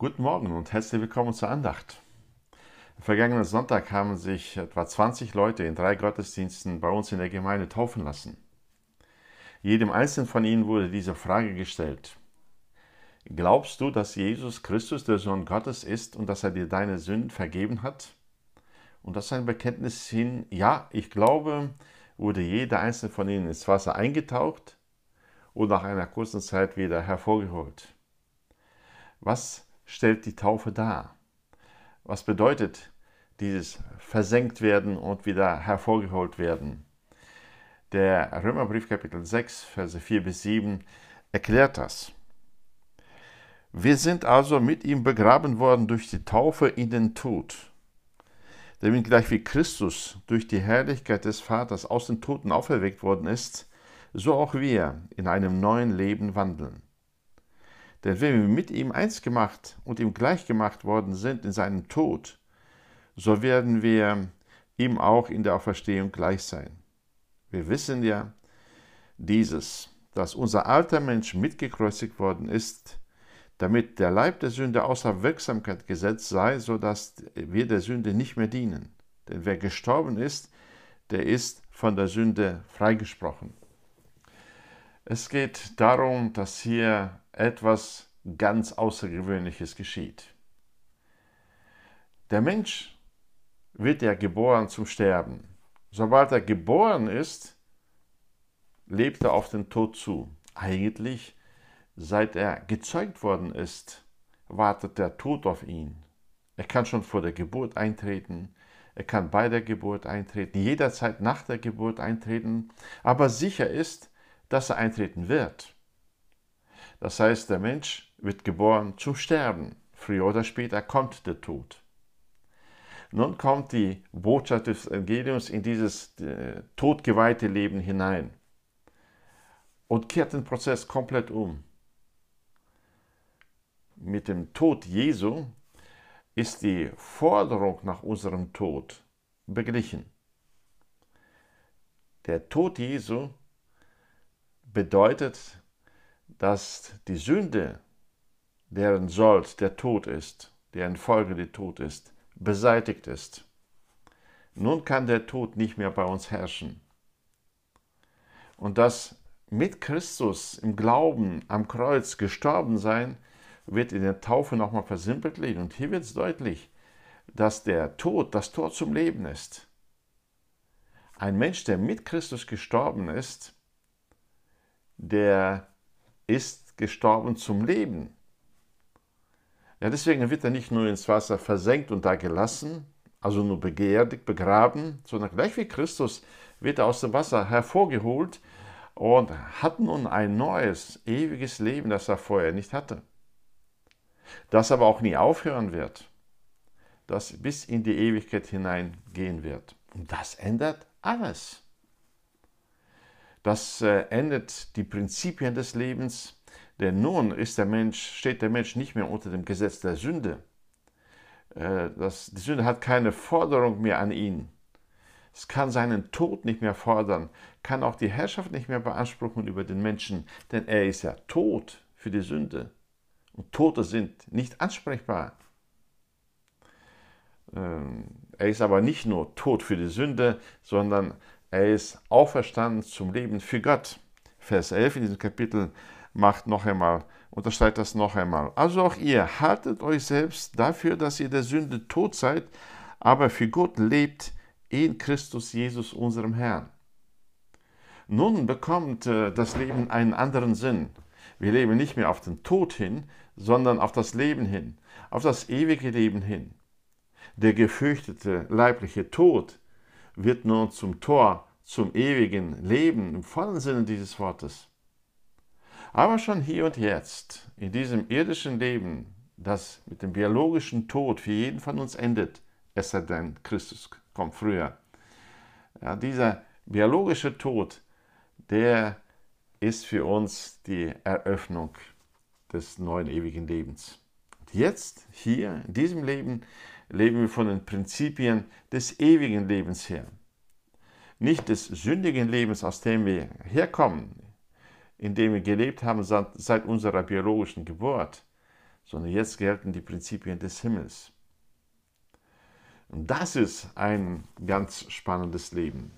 Guten Morgen und herzlich willkommen zur Andacht. Vergangenen Sonntag haben sich etwa 20 Leute in drei Gottesdiensten bei uns in der Gemeinde taufen lassen. Jedem Einzelnen von ihnen wurde diese Frage gestellt. Glaubst du, dass Jesus Christus der Sohn Gottes ist und dass er dir deine Sünden vergeben hat? Und das ist ein Bekenntnis hin, ja, ich glaube, wurde jeder einzelne von ihnen ins Wasser eingetaucht und nach einer kurzen Zeit wieder hervorgeholt. Was stellt die Taufe dar? Was bedeutet dieses versenkt werden und wieder hervorgeholt werden? Der Römerbrief Kapitel 6, Verse 4 bis 7 erklärt das. Wir sind also mit ihm begraben worden durch die Taufe in den Tod, damit gleich wie Christus durch die Herrlichkeit des Vaters aus den Toten auferweckt worden ist, so auch wir in einem neuen Leben wandeln. Denn wenn wir mit ihm eins gemacht und ihm gleich gemacht worden sind in seinem Tod, so werden wir ihm auch in der Auferstehung gleich sein. Wir wissen ja dieses, dass unser alter Mensch mitgekreuzigt worden ist, damit der Leib der Sünde außer Wirksamkeit gesetzt sei, so dass wir der Sünde nicht mehr dienen. Denn wer gestorben ist, der ist von der Sünde freigesprochen. Es geht darum, dass hier etwas ganz Außergewöhnliches geschieht. Der Mensch wird ja geboren zum Sterben. Sobald er geboren ist, lebt er auf den Tod zu. Eigentlich, seit er gezeugt worden ist, wartet der Tod auf ihn. Er kann schon vor der Geburt eintreten, er kann bei der Geburt eintreten, jederzeit nach der Geburt eintreten, aber sicher ist, dass er eintreten wird. Das heißt, der Mensch wird geboren zum Sterben. Früher oder später kommt der Tod. Nun kommt die Botschaft des Evangeliums in dieses äh, todgeweihte Leben hinein und kehrt den Prozess komplett um. Mit dem Tod Jesu ist die Forderung nach unserem Tod beglichen. Der Tod Jesu bedeutet, dass die Sünde, deren Sold der Tod ist, deren Folge der Tod ist, beseitigt ist. Nun kann der Tod nicht mehr bei uns herrschen. Und das mit Christus im Glauben am Kreuz gestorben sein, wird in der Taufe nochmal versimpelt Und hier wird es deutlich, dass der Tod das Tor zum Leben ist. Ein Mensch, der mit Christus gestorben ist, der ist gestorben zum Leben. Ja, deswegen wird er nicht nur ins Wasser versenkt und da gelassen, also nur beerdigt, begraben, sondern gleich wie Christus wird er aus dem Wasser hervorgeholt und hat nun ein neues, ewiges Leben, das er vorher nicht hatte. Das aber auch nie aufhören wird, das bis in die Ewigkeit hineingehen wird. Und das ändert alles. Das äh, ändert die Prinzipien des Lebens, denn nun ist der Mensch, steht der Mensch nicht mehr unter dem Gesetz der Sünde. Äh, das, die Sünde hat keine Forderung mehr an ihn. Es kann seinen Tod nicht mehr fordern, kann auch die Herrschaft nicht mehr beanspruchen über den Menschen, denn er ist ja tot für die Sünde. Und Tote sind nicht ansprechbar. Ähm, er ist aber nicht nur tot für die Sünde, sondern er ist auferstanden zum Leben für Gott. Vers 11 in diesem Kapitel macht noch einmal, unterschreibt das noch einmal. Also auch ihr haltet euch selbst dafür, dass ihr der Sünde tot seid, aber für Gott lebt in Christus Jesus, unserem Herrn. Nun bekommt äh, das Leben einen anderen Sinn. Wir leben nicht mehr auf den Tod hin, sondern auf das Leben hin, auf das ewige Leben hin. Der gefürchtete leibliche Tod wird nun zum Tor zum ewigen Leben im vollen Sinne dieses Wortes. Aber schon hier und jetzt, in diesem irdischen Leben, das mit dem biologischen Tod für jeden von uns endet, es sei denn, Christus kommt früher. Ja, dieser biologische Tod, der ist für uns die Eröffnung des neuen ewigen Lebens. Und jetzt, hier, in diesem Leben, leben wir von den Prinzipien des ewigen Lebens her nicht des sündigen Lebens, aus dem wir herkommen, in dem wir gelebt haben seit unserer biologischen Geburt, sondern jetzt gelten die Prinzipien des Himmels. Und das ist ein ganz spannendes Leben.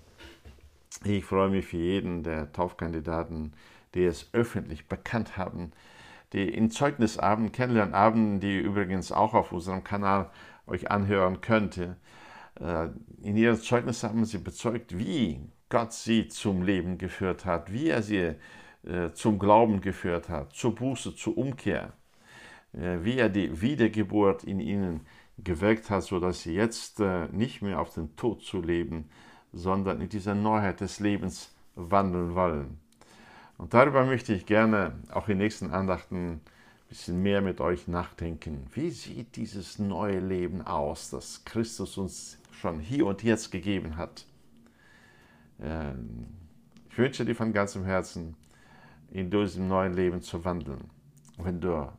Ich freue mich für jeden der Taufkandidaten, die es öffentlich bekannt haben, die in Zeugnisabend, Kennenlernabend, die übrigens auch auf unserem Kanal euch anhören könnte. Äh, in ihren Zeugnissen haben sie bezeugt, wie Gott sie zum Leben geführt hat, wie er sie äh, zum Glauben geführt hat, zur Buße, zur Umkehr, äh, wie er die Wiedergeburt in ihnen gewirkt hat, sodass sie jetzt nicht mehr auf den Tod zu leben, sondern in dieser Neuheit des Lebens wandeln wollen. Und darüber möchte ich gerne auch in nächsten Andachten ein bisschen mehr mit euch nachdenken. Wie sieht dieses neue Leben aus, das Christus uns schon hier und jetzt gegeben hat? Ähm, ich wünsche dir von ganzem Herzen, in diesem neuen Leben zu wandeln. Und wenn du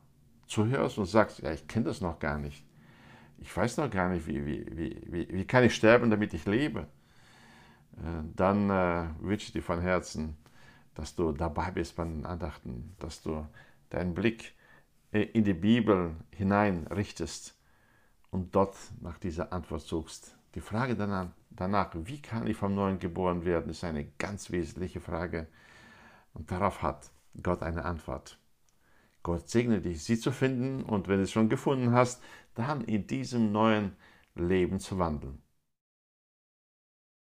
zuhörst und sagst, ja, ich kenne das noch gar nicht, ich weiß noch gar nicht, wie, wie, wie, wie, kann ich sterben, damit ich lebe, äh, dann äh, wünsche ich dir von Herzen, dass du dabei bist bei den Andachten, dass du deinen Blick in die Bibel hineinrichtest und dort nach dieser Antwort suchst. Die Frage danach, wie kann ich vom Neuen geboren werden, ist eine ganz wesentliche Frage. Und darauf hat Gott eine Antwort. Gott segne dich, sie zu finden und wenn du es schon gefunden hast, dann in diesem neuen Leben zu wandeln.